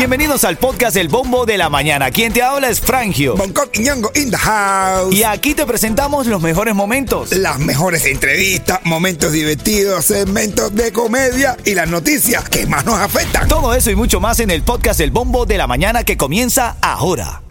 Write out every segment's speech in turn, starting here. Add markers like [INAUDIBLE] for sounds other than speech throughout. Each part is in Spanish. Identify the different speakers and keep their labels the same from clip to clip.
Speaker 1: Bienvenidos al podcast El Bombo de la Mañana. Quien te habla es Frangio.
Speaker 2: Bangkok y Ñongo in the house.
Speaker 1: Y aquí te presentamos los mejores momentos.
Speaker 2: Las mejores entrevistas, momentos divertidos, segmentos de comedia y las noticias que más nos afectan.
Speaker 1: Todo eso y mucho más en el podcast El Bombo de la Mañana que comienza ahora.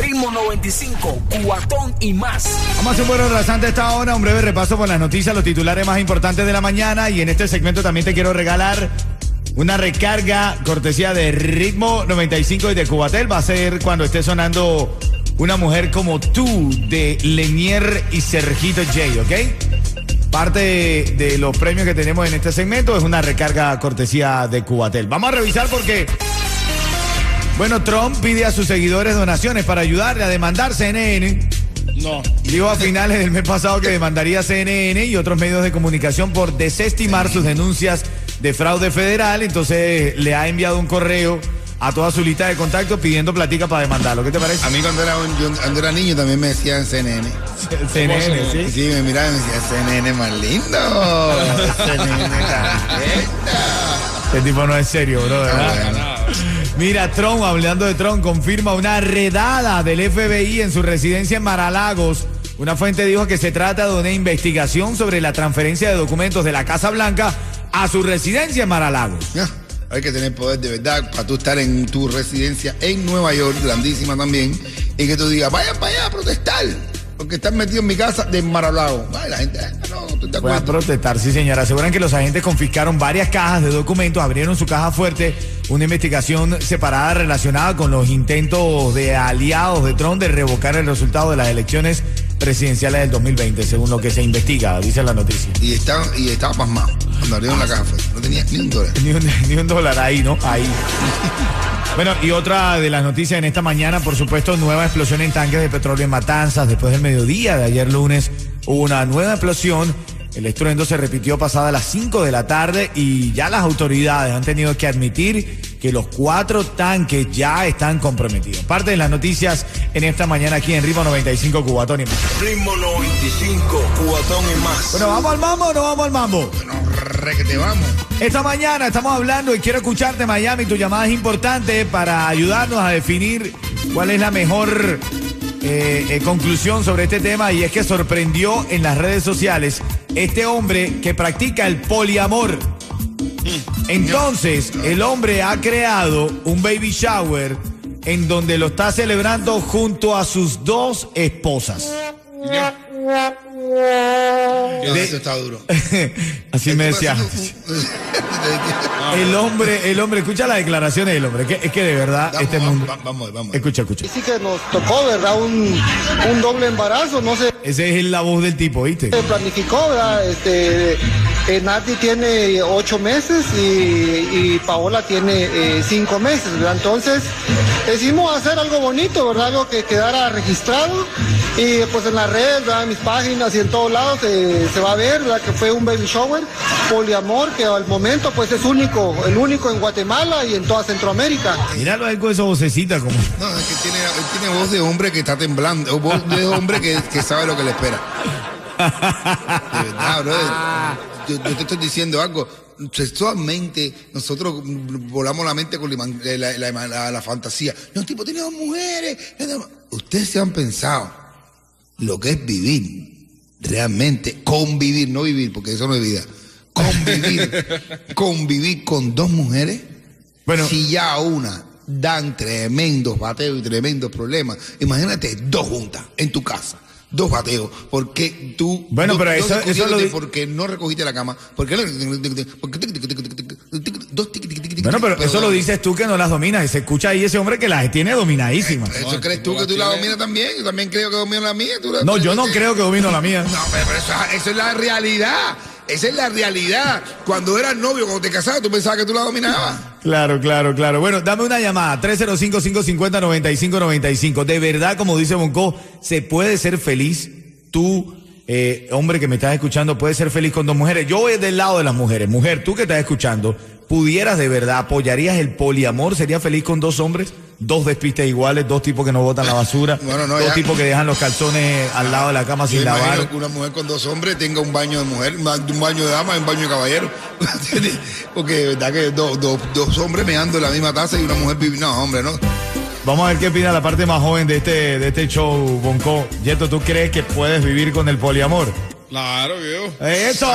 Speaker 3: Ritmo 95, cuatón y más.
Speaker 4: Vamos a hacer un buen rasante esta hora, un breve repaso por las noticias, los titulares más importantes de la mañana y en este segmento también te quiero regalar una recarga cortesía de Ritmo 95 y de Cubatel. Va a ser cuando esté sonando una mujer como tú de Lenier y Sergito J, ¿ok? Parte de, de los premios que tenemos en este segmento es una recarga cortesía de Cubatel. Vamos a revisar porque bueno, Trump pide a sus seguidores donaciones para ayudarle a demandar CNN.
Speaker 5: No.
Speaker 4: Dijo a finales del mes pasado que [LAUGHS] demandaría CNN y otros medios de comunicación por desestimar sus denuncias de fraude federal. Entonces le ha enviado un correo a toda su lista de contactos pidiendo platica para demandarlo. ¿Qué te parece?
Speaker 5: A mí cuando era, un- yo- cuando era niño también me decían CNN. [LAUGHS]
Speaker 4: CNN, ¿sí?
Speaker 5: sí, me miraban y me decían CNN más lindo. [LAUGHS] CNN.
Speaker 4: Este tipo no es serio, bro,
Speaker 5: Ah,
Speaker 4: ¿verdad?
Speaker 5: bueno.
Speaker 4: Mira, Trump, hablando de Trump, confirma una redada del FBI en su residencia en Maralagos. Una fuente dijo que se trata de una investigación sobre la transferencia de documentos de la Casa Blanca a su residencia en Maralagos.
Speaker 5: Ya, Hay que tener poder de verdad para tú estar en tu residencia en Nueva York, grandísima también, y que tú digas, vayan para allá a protestar, porque están metidos en mi casa de Maralago. Ay, la gente, ah, no, tú te
Speaker 4: Voy a protestar, sí señora. Aseguran que los agentes confiscaron varias cajas de documentos, abrieron su caja fuerte, una investigación separada relacionada con los intentos de aliados de Trump de revocar el resultado de las elecciones presidenciales del 2020, según lo que se investiga, dice la noticia.
Speaker 5: Y estaba, y pasmado caja. No tenía ni un dólar.
Speaker 4: Ni un, ni un dólar ahí, ¿no? Ahí. Bueno, y otra de las noticias en esta mañana, por supuesto, nueva explosión en tanques de petróleo en Matanzas. Después del mediodía de ayer lunes hubo una nueva explosión. El estruendo se repitió pasada las 5 de la tarde y ya las autoridades han tenido que admitir que los cuatro tanques ya están comprometidos. Parte de las noticias en esta mañana aquí en Ritmo 95 Cubatón y más.
Speaker 3: Ritmo 95, cuatón y más.
Speaker 4: Bueno, ¿vamos al mambo o no vamos al mambo?
Speaker 5: No, re que te vamos.
Speaker 4: Esta mañana estamos hablando y quiero escucharte Miami, tu llamada es importante para ayudarnos a definir cuál es la mejor eh, eh, conclusión sobre este tema y es que sorprendió en las redes sociales este hombre que practica el poliamor. Entonces, el hombre ha creado un baby shower en donde lo está celebrando junto a sus dos esposas.
Speaker 5: Yo,
Speaker 4: De-
Speaker 5: Eso está duro. [LAUGHS]
Speaker 4: Así me decía. El hombre, el hombre, escucha las declaraciones del hombre, que, es que de verdad
Speaker 5: Vamos,
Speaker 4: este
Speaker 5: vamos,
Speaker 4: mundo.
Speaker 5: vamos, vamos, vamos.
Speaker 4: Escucha, escucha.
Speaker 6: Sí que nos tocó, ¿verdad? Un, un doble embarazo, no se
Speaker 4: Esa es la voz del tipo, ¿viste?
Speaker 6: planificó, ¿verdad? Este, eh, Nati tiene ocho meses y, y Paola tiene eh, cinco meses, ¿verdad? Entonces decidimos hacer algo bonito, ¿verdad? Algo que quedara registrado y pues en las redes, ¿verdad? En mis páginas y en todos lados eh, se va a ver, ¿verdad? Que fue un baby shower, poliamor, que al momento pues es único, el único en Guatemala y en toda Centroamérica.
Speaker 4: Míralo ahí con esa vocecita como.
Speaker 5: No, es que tiene, él tiene voz de hombre que está temblando, o voz de hombre que, que sabe lo que le espera. [LAUGHS] De verdad, brother. Yo, yo te estoy diciendo algo. Sexualmente, nosotros volamos la mente con la, iman- la, la- la- la fantasía. No, tipo, tiene dos mujeres. Ustedes se han pensado lo que es vivir, realmente, convivir, no vivir, porque eso no es vida. Convivir, [LAUGHS] convivir con dos mujeres.
Speaker 4: Bueno.
Speaker 5: si ya una dan tremendos bateos y tremendos problemas, imagínate dos juntas en tu casa. Dos bateos, porque tú.
Speaker 4: Bueno, pero
Speaker 5: dos
Speaker 4: eso- eso lo
Speaker 5: Porque no recogiste la cama. Porque. porque dos
Speaker 4: Bueno, pero
Speaker 5: tiqui,
Speaker 4: eso lo dices tú que no las dominas. Y se escucha ahí ese hombre que las tiene dominadísimas.
Speaker 5: ¿Eso crees tú que tú la dominas también? Yo también creo que domino la mía. tú la-
Speaker 4: No, yo no creo que domino la mía.
Speaker 5: No, pero pero eso, eso es la realidad. Esa es la realidad. Cuando eras novio, cuando te casabas, tú pensabas que tú la dominabas.
Speaker 4: Claro, claro, claro. Bueno, dame una llamada, 305-550-9595. De verdad, como dice Bonco, se puede ser feliz. Tú, eh, hombre que me estás escuchando, puedes ser feliz con dos mujeres. Yo voy del lado de las mujeres. Mujer, tú que estás escuchando, ¿pudieras de verdad, apoyarías el poliamor? ¿Serías feliz con dos hombres? Dos despistes iguales, dos tipos que no botan la basura, [LAUGHS]
Speaker 5: Bueno, no,
Speaker 4: dos
Speaker 5: ya.
Speaker 4: tipos que dejan los calzones al lado de la cama
Speaker 5: Yo
Speaker 4: sin lavar.
Speaker 5: que una mujer con dos hombres tenga un baño de mujer, un baño de dama y un baño de caballero. [LAUGHS] Porque de verdad que dos, dos, dos hombres meando en la misma taza y una mujer viviendo. No, hombre, no.
Speaker 4: Vamos a ver qué opina la parte más joven de este, de este show, Bonco. Yeto, ¿tú crees que puedes vivir con el poliamor?
Speaker 7: Claro, viejo.
Speaker 4: ¡Eso!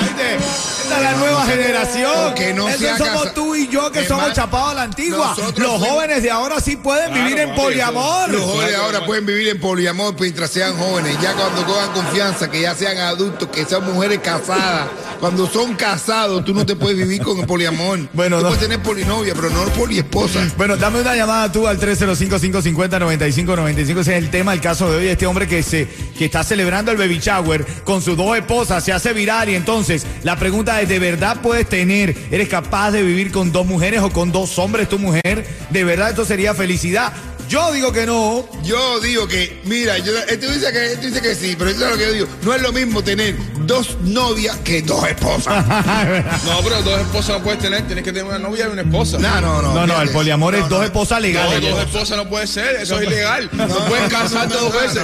Speaker 4: ¿viste? Esta es la nueva generación.
Speaker 5: Que no
Speaker 4: Eso somos
Speaker 5: casa-
Speaker 4: tú y yo que somos chapados a la antigua. Los jóvenes de ahora sí pueden
Speaker 7: Claro,
Speaker 4: vivir en poliamor.
Speaker 5: Los jóvenes
Speaker 7: Claro,
Speaker 5: ahora pueden vivir en poliamor mientras sean jóvenes. Ya cuando cojan confianza, que ya sean adultos, que sean mujeres casadas. Cuando son casados, tú no te puedes vivir con el poliamor. [LAUGHS]
Speaker 4: Bueno,
Speaker 5: tú
Speaker 4: no.
Speaker 5: puedes tener polinovia, pero no poliesposa.
Speaker 4: Bueno, dame una llamada tú al 305-550-9595. Ese es el tema, el caso de hoy. Este hombre que se que está celebrando el baby shower con sus dos esposas se hace viral. Y entonces, la pregunta es: ¿de verdad puedes tener, eres capaz de vivir con dos mujeres o con dos hombres tu mujer? ¿De verdad esto sería felicidad? Yo digo que no.
Speaker 5: Yo digo que, mira, yo, esto dice que, esto dice que sí, pero eso es lo que yo digo. No es lo mismo tener dos novias que dos esposas. [LAUGHS]
Speaker 7: No, pero dos esposas no puedes tener. Tienes que tener una novia y una esposa.
Speaker 5: No, no, no.
Speaker 4: No, no, el poliamor es
Speaker 5: No,
Speaker 4: dos
Speaker 5: no.
Speaker 4: esposas
Speaker 7: No,
Speaker 4: legales.
Speaker 7: dos esposas no puede ser. Eso es ilegal. No, puedes casarte
Speaker 5: no,
Speaker 7: dos
Speaker 5: no,
Speaker 7: veces.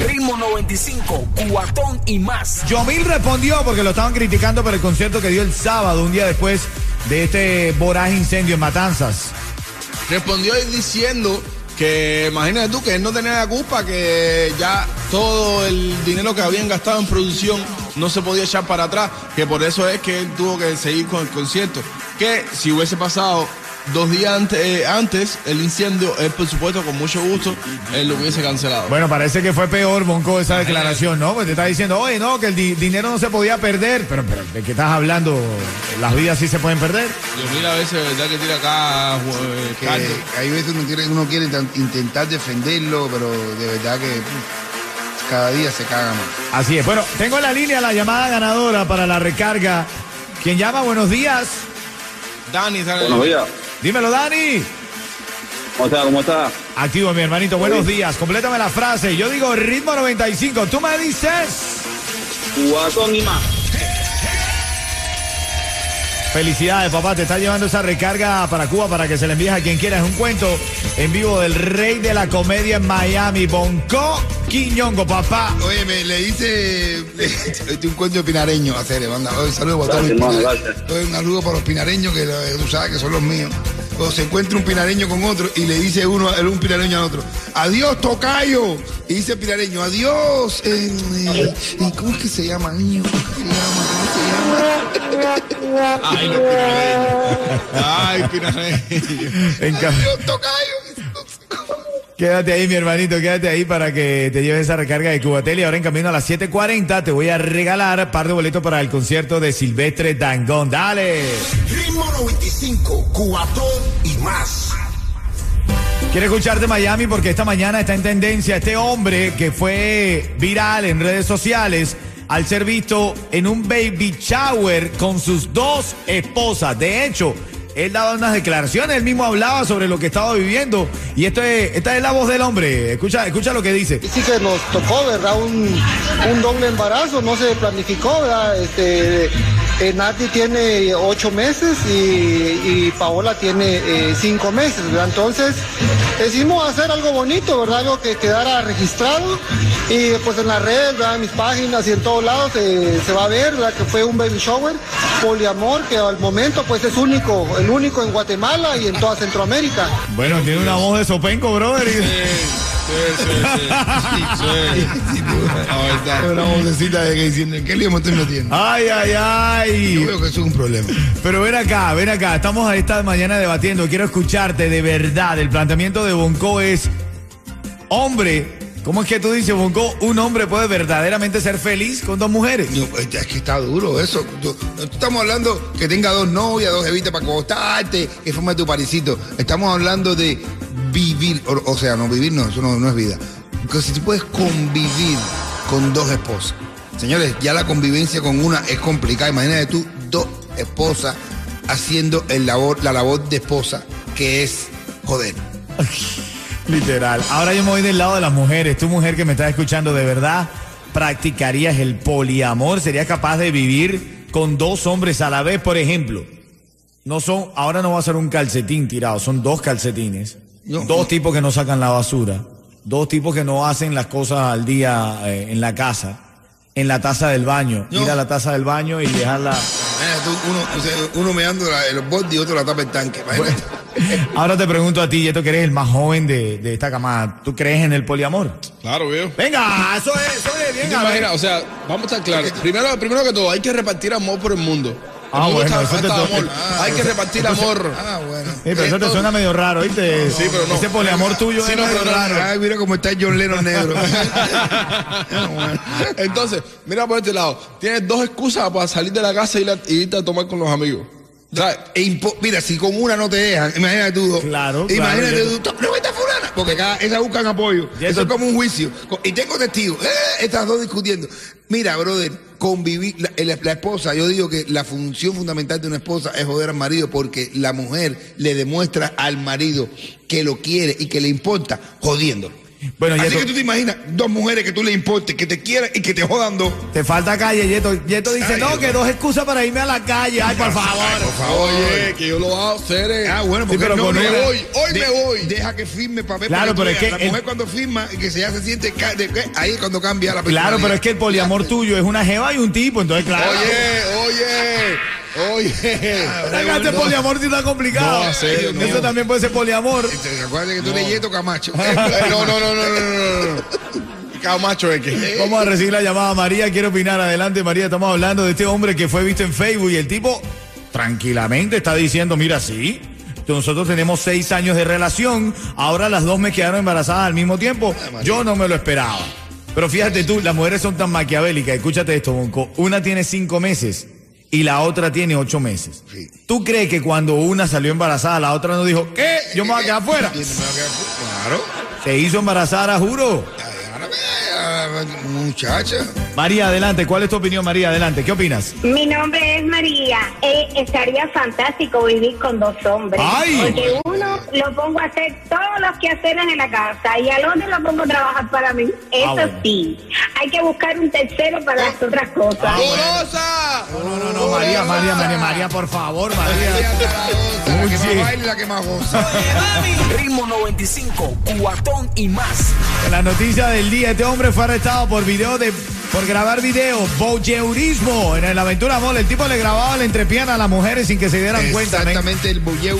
Speaker 5: no.
Speaker 3: Ritmo 95, cuatón y más.
Speaker 4: Yomil respondió porque lo estaban criticando por el concierto que dio el sábado, un día después de este voraz incendio en Matanzas.
Speaker 7: Respondió diciendo que imagínate tú que él no tenía la culpa, que ya todo el dinero que habían gastado en producción no se podía echar para atrás, que por eso es que él tuvo que seguir con el concierto. Que si hubiese pasado dos días antes, eh, antes el incendio, él por supuesto con mucho gusto, él lo hubiese cancelado.
Speaker 4: Bueno, parece que fue peor, Bonco, esa declaración, ¿no? Pues te está diciendo, oye, no, que el di- dinero no se podía perder. Pero, pero, ¿de qué estás hablando? ¿Las vidas sí se pueden perder?
Speaker 7: Yo mira a veces, ¿verdad? Que tira acá, eh,
Speaker 5: Que
Speaker 7: caldo.
Speaker 5: hay veces uno quiere, uno quiere tan- intentar defenderlo, pero de verdad que puf, cada día se caga más.
Speaker 4: Así es. Bueno, tengo en la línea la llamada ganadora para la recarga. ¿Quién llama? Buenos días.
Speaker 7: Dani,
Speaker 8: Buenos días.
Speaker 4: Dímelo, Dani.
Speaker 8: ¿Cómo está? ¿Cómo está?
Speaker 4: Activo, mi hermanito. Buenos días. Complétame la frase. Yo digo ritmo 95. Tú me dices.
Speaker 8: Guatón y más.
Speaker 4: Felicidades, papá. Te está llevando esa recarga para Cuba para que se le envíes a quien quiera. Es un cuento en vivo del rey de la comedia en Miami, Bonco Quiñongo, papá.
Speaker 5: Oye, me le hice [LAUGHS] le- un cuento de pinareño a hacer, manda. Oye, saludos para todos un saludo para los pinareños que lo- tú sabes que son los míos. O se encuentra un pinareño con otro y le dice uno, un pinareño al otro, adiós, tocayo. Y dice el pinareño, adiós. eh, eh, ¿y ¿Cómo es que se llama, niño? ¿Cómo se llama? ¿Cómo se llama?
Speaker 7: Ay, los [LAUGHS] pinareños. Ay.
Speaker 4: En ca-
Speaker 5: Adiós, tocayo.
Speaker 4: Quédate ahí, mi hermanito, quédate ahí para que te lleves esa recarga de Cubatel. Y ahora en camino a las 7.40 te voy a regalar par de boletos para el concierto de Silvestre Dangón. ¡Dale!
Speaker 3: Ritmo 95, cuatón y más.
Speaker 4: Quiero escucharte Miami porque esta mañana está en tendencia este hombre que fue viral en redes sociales al ser visto en un baby shower con sus dos esposas. De hecho, él daba unas declaraciones, él mismo hablaba sobre lo que estaba viviendo y esto es, esta es la voz del hombre. Escucha, escucha lo que dice.
Speaker 6: Sí que nos tocó, ¿verdad? Un, un doble embarazo, no se planificó, ¿verdad? Este, eh, Nati tiene ocho meses y, y Paola tiene eh, cinco meses, ¿verdad? Entonces decidimos hacer algo bonito, ¿verdad? Algo que quedara registrado y pues en las redes, ¿verdad? En mis páginas y en todos lados eh, se va a ver, ¿verdad? Que fue un baby shower, poliamor, que al momento pues es único, el único en Guatemala y en toda Centroamérica.
Speaker 4: Bueno, tiene una voz de sopenco, brother.
Speaker 7: Sí, sí, sí. sí. sí. Verdad.
Speaker 5: Una vocecita de que diciendo, ¿en qué lío me estoy metiendo?
Speaker 4: Ay, ay,
Speaker 5: Yo
Speaker 4: ay.
Speaker 5: veo que eso es un problema.
Speaker 4: Pero ven acá, ven acá. Estamos a esta mañana debatiendo. Quiero escucharte de verdad. El planteamiento de Bonco es, hombre, ¿cómo es que tú dices, Bonco, un hombre puede verdaderamente ser feliz con dos mujeres?
Speaker 5: No, pues, es que está duro eso. No estamos hablando que tenga dos novias, dos evitas para acostarte, que forme tu parisito. Estamos hablando de vivir, o, sea, no vivir, no, eso no, no es vida. Porque si tú puedes convivir con dos esposas. Señores, ya la convivencia con una es complicada. Imagínate tú, dos esposas haciendo el labor, la labor de esposa, que es joder. [LAUGHS]
Speaker 4: Literal. Ahora yo me voy del lado de las mujeres. Tú, mujer que me estás escuchando, ¿de verdad practicarías el poliamor? ¿Serías capaz de vivir con dos hombres a la vez, por ejemplo? No son, ahora no va a ser un calcetín tirado, son dos calcetines. Dos tipos que no sacan la basura, dos tipos que no hacen las cosas al día eh, en la casa, en la taza del baño,
Speaker 5: No.
Speaker 4: ir a la taza del baño y dejarla.
Speaker 5: Uno, o sea, uno meando la- los bordes y otro la tapa el tanque. [LAUGHS]
Speaker 4: Ahora te pregunto a ti, Yeto, que eres el más joven de, de esta camada, ¿tú crees en el poliamor?
Speaker 7: Claro, viejo.
Speaker 4: Venga, eso es, eso es,
Speaker 7: ¿Tú
Speaker 4: bien,
Speaker 7: te
Speaker 4: a ver.
Speaker 7: imaginas? O sea, vamos a estar claros. Primero, primero que todo, hay que repartir amor por el mundo. El
Speaker 4: Ah, bueno,
Speaker 7: está
Speaker 4: eso te
Speaker 7: hay que repartir amor.
Speaker 5: Ah, bueno.
Speaker 4: Eh, pero eso te suena medio raro, ¿viste?
Speaker 7: Sí, pero no.
Speaker 4: Ese poliamor tuyo
Speaker 7: Sí,
Speaker 4: es
Speaker 7: no,
Speaker 4: medio
Speaker 7: pero no,
Speaker 4: raro.
Speaker 5: Ay, mira cómo está John Lennon negro. [LAUGHS] [LAUGHS]
Speaker 7: Entonces, mira por este lado. Tienes dos excusas para salir de la casa y, la- y irte a tomar con los amigos.
Speaker 5: E mira, si con una no te dejan, imagínate tú.
Speaker 4: Claro,
Speaker 5: Imagínate
Speaker 4: claro,
Speaker 5: tú, "Tó- no fulana, porque cada, esas buscan apoyo. Eso
Speaker 4: eso-
Speaker 5: es como un juicio. Y tengo testigos, eh, estas dos discutiendo. Mira, brother, convivir, la, la- la esposa, yo digo que la función fundamental de una esposa es joder al marido porque la mujer le demuestra al marido que lo quiere y que le importa jodiéndolo.
Speaker 4: Bueno,
Speaker 5: Así
Speaker 4: Yeto,
Speaker 5: que tú te imaginas dos mujeres que tú le importes, que te quieran y que te jodan dos.
Speaker 4: te falta calle, Yeto. Yeto dice,
Speaker 5: Ay,
Speaker 4: no, que dos excusas para irme a la calle. Ay, por favor.
Speaker 5: Ay, por favor.
Speaker 7: Oye, que yo lo hago, Cere.
Speaker 5: Ah, bueno,
Speaker 4: Sí,
Speaker 5: porque
Speaker 4: pero
Speaker 5: no,
Speaker 4: con
Speaker 7: una-
Speaker 5: no.
Speaker 7: voy, hoy me voy.
Speaker 5: Deja que firme papel.
Speaker 4: Claro,
Speaker 5: para
Speaker 4: pero es que
Speaker 5: La
Speaker 4: el-
Speaker 5: mujer cuando firma, que se ya se siente. ahí es cuando cambia la
Speaker 4: Claro, pero es que el poliamor tuyo es una jeva y un tipo, entonces claro.
Speaker 7: Oye, oye, oye.
Speaker 4: Venga, este poliamor sí está complicado.
Speaker 7: No, serio,
Speaker 4: Eso
Speaker 7: no.
Speaker 4: también puede ser poliamor.
Speaker 5: Acuérdate que tú eres Yeto Camacho. [LAUGHS]
Speaker 7: No, no, no, no, no, no, no. Camacho es que.
Speaker 4: Vamos a recibir la llamada María. Quiero opinar. Adelante, María. Estamos hablando de este hombre que fue visto en Facebook y el tipo tranquilamente está diciendo, mira, sí. Nosotros tenemos seis años de relación. Ahora las dos me quedaron embarazadas al mismo tiempo. Yo no me lo esperaba. Pero fíjate tú, las mujeres son tan maquiavélicas. Escúchate esto, Bonco. Una tiene cinco meses y la otra tiene ocho meses.
Speaker 5: Sí.
Speaker 4: ¿Tú crees que cuando una salió embarazada, la otra no dijo, ¿qué? Yo me voy a quedar afuera.
Speaker 5: Y me voy a quedar fu- Claro.
Speaker 4: Se hizo embarazada, juro.
Speaker 5: Muchacha.
Speaker 4: María, adelante. ¿Cuál es tu opinión, María? Adelante. ¿Qué opinas?
Speaker 9: Mi nombre es María. Eh, estaría fantástico vivir con dos hombres.
Speaker 4: ¡Ay!
Speaker 9: Porque uno lo pongo a hacer todos los quehaceres en la casa y al otro lo pongo a trabajar para mí. Eso
Speaker 4: Ah, bueno.
Speaker 9: sí. Hay que buscar un tercero para las otras cosas.
Speaker 7: ¡Golosa!
Speaker 4: No, no, no, María, María, María, María, por favor, María.
Speaker 5: La que más baila y la que más goza.
Speaker 3: Ritmo 95, cuatón y más.
Speaker 4: La noticia del día, este hombre fue arrestado por video de por grabar video, voyeurismo en el Aventura Mall. El tipo le grababa la entrepierna a las mujeres sin que se dieran cuenta. men.
Speaker 5: Exactamente el bolleu.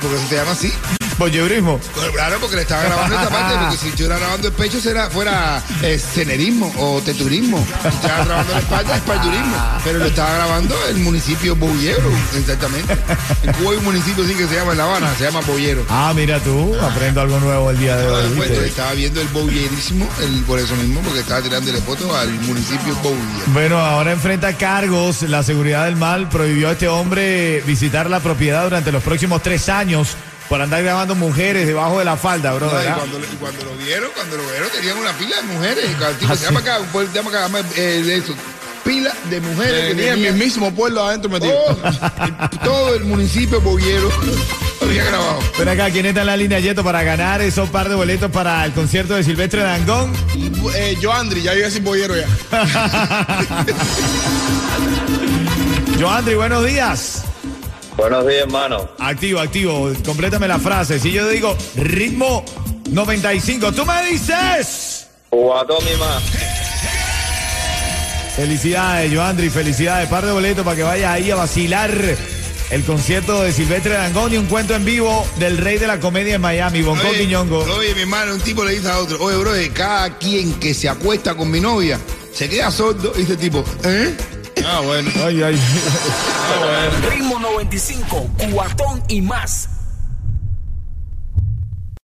Speaker 5: Porque se llama así.
Speaker 4: Voyeurismo.
Speaker 5: Bueno, Claro, porque le estaba grabando esta parte, porque si estuviera grabando el pecho será, fuera eh, cenerismo o teturismo. Si estaba grabando la espalda, es paldurismo. Pero lo estaba grabando el municipio Bollero, exactamente. En Cuba hay un municipio así que se llama en La Habana, se llama Bollero.
Speaker 4: Ah, mira tú, aprendo algo nuevo el día de hoy.
Speaker 5: Bueno,
Speaker 4: ¿viste?
Speaker 5: estaba viendo el bollerismo, el, por eso mismo, porque estaba tirándole fotos al municipio Bollero.
Speaker 4: Bueno, ahora enfrenta cargos. La seguridad del mal prohibió a este hombre visitar la propiedad durante los próximos tres años por andar grabando mujeres debajo de la falda, bro.
Speaker 5: No, y, cuando, lo- y cuando lo vieron, cuando lo vieron, tenían una pila de mujeres. El tipo
Speaker 4: Ah,
Speaker 5: se
Speaker 4: sí.
Speaker 5: llama acá, un pueblo, se llama acá, llama, eh, eso, pila de mujeres que
Speaker 7: Tenía en mi mismo pueblo adentro metido.
Speaker 5: todo, todo el municipio Bollero [LAUGHS] había grabado.
Speaker 4: Ven acá, ¿quién está en la línea Yeto para ganar esos par de boletos para el concierto de Silvestre Dangón?
Speaker 7: Eh, yo, Andri, ya iba a decir bollero ya. [LAUGHS]
Speaker 4: Joandri, buenos días.
Speaker 8: Buenos días, hermano.
Speaker 4: Activo, activo. Complétame la frase. Si yo digo ritmo 95, tú me dices.
Speaker 8: Más.
Speaker 4: Felicidades, Joandri, felicidades. Par de boletos para que vayas ahí a vacilar el concierto de Silvestre Dangón y un cuento en vivo del rey de la comedia en Miami, Bonco Quiñongo.
Speaker 5: oye, mi hermano, un tipo le dice a otro, oye, bro, cada quien que se acuesta con mi novia se queda sordo y dice tipo, ¿eh?
Speaker 7: Ah, bueno.
Speaker 4: Ay, ay.
Speaker 3: Ritmo 95, cuatón y más.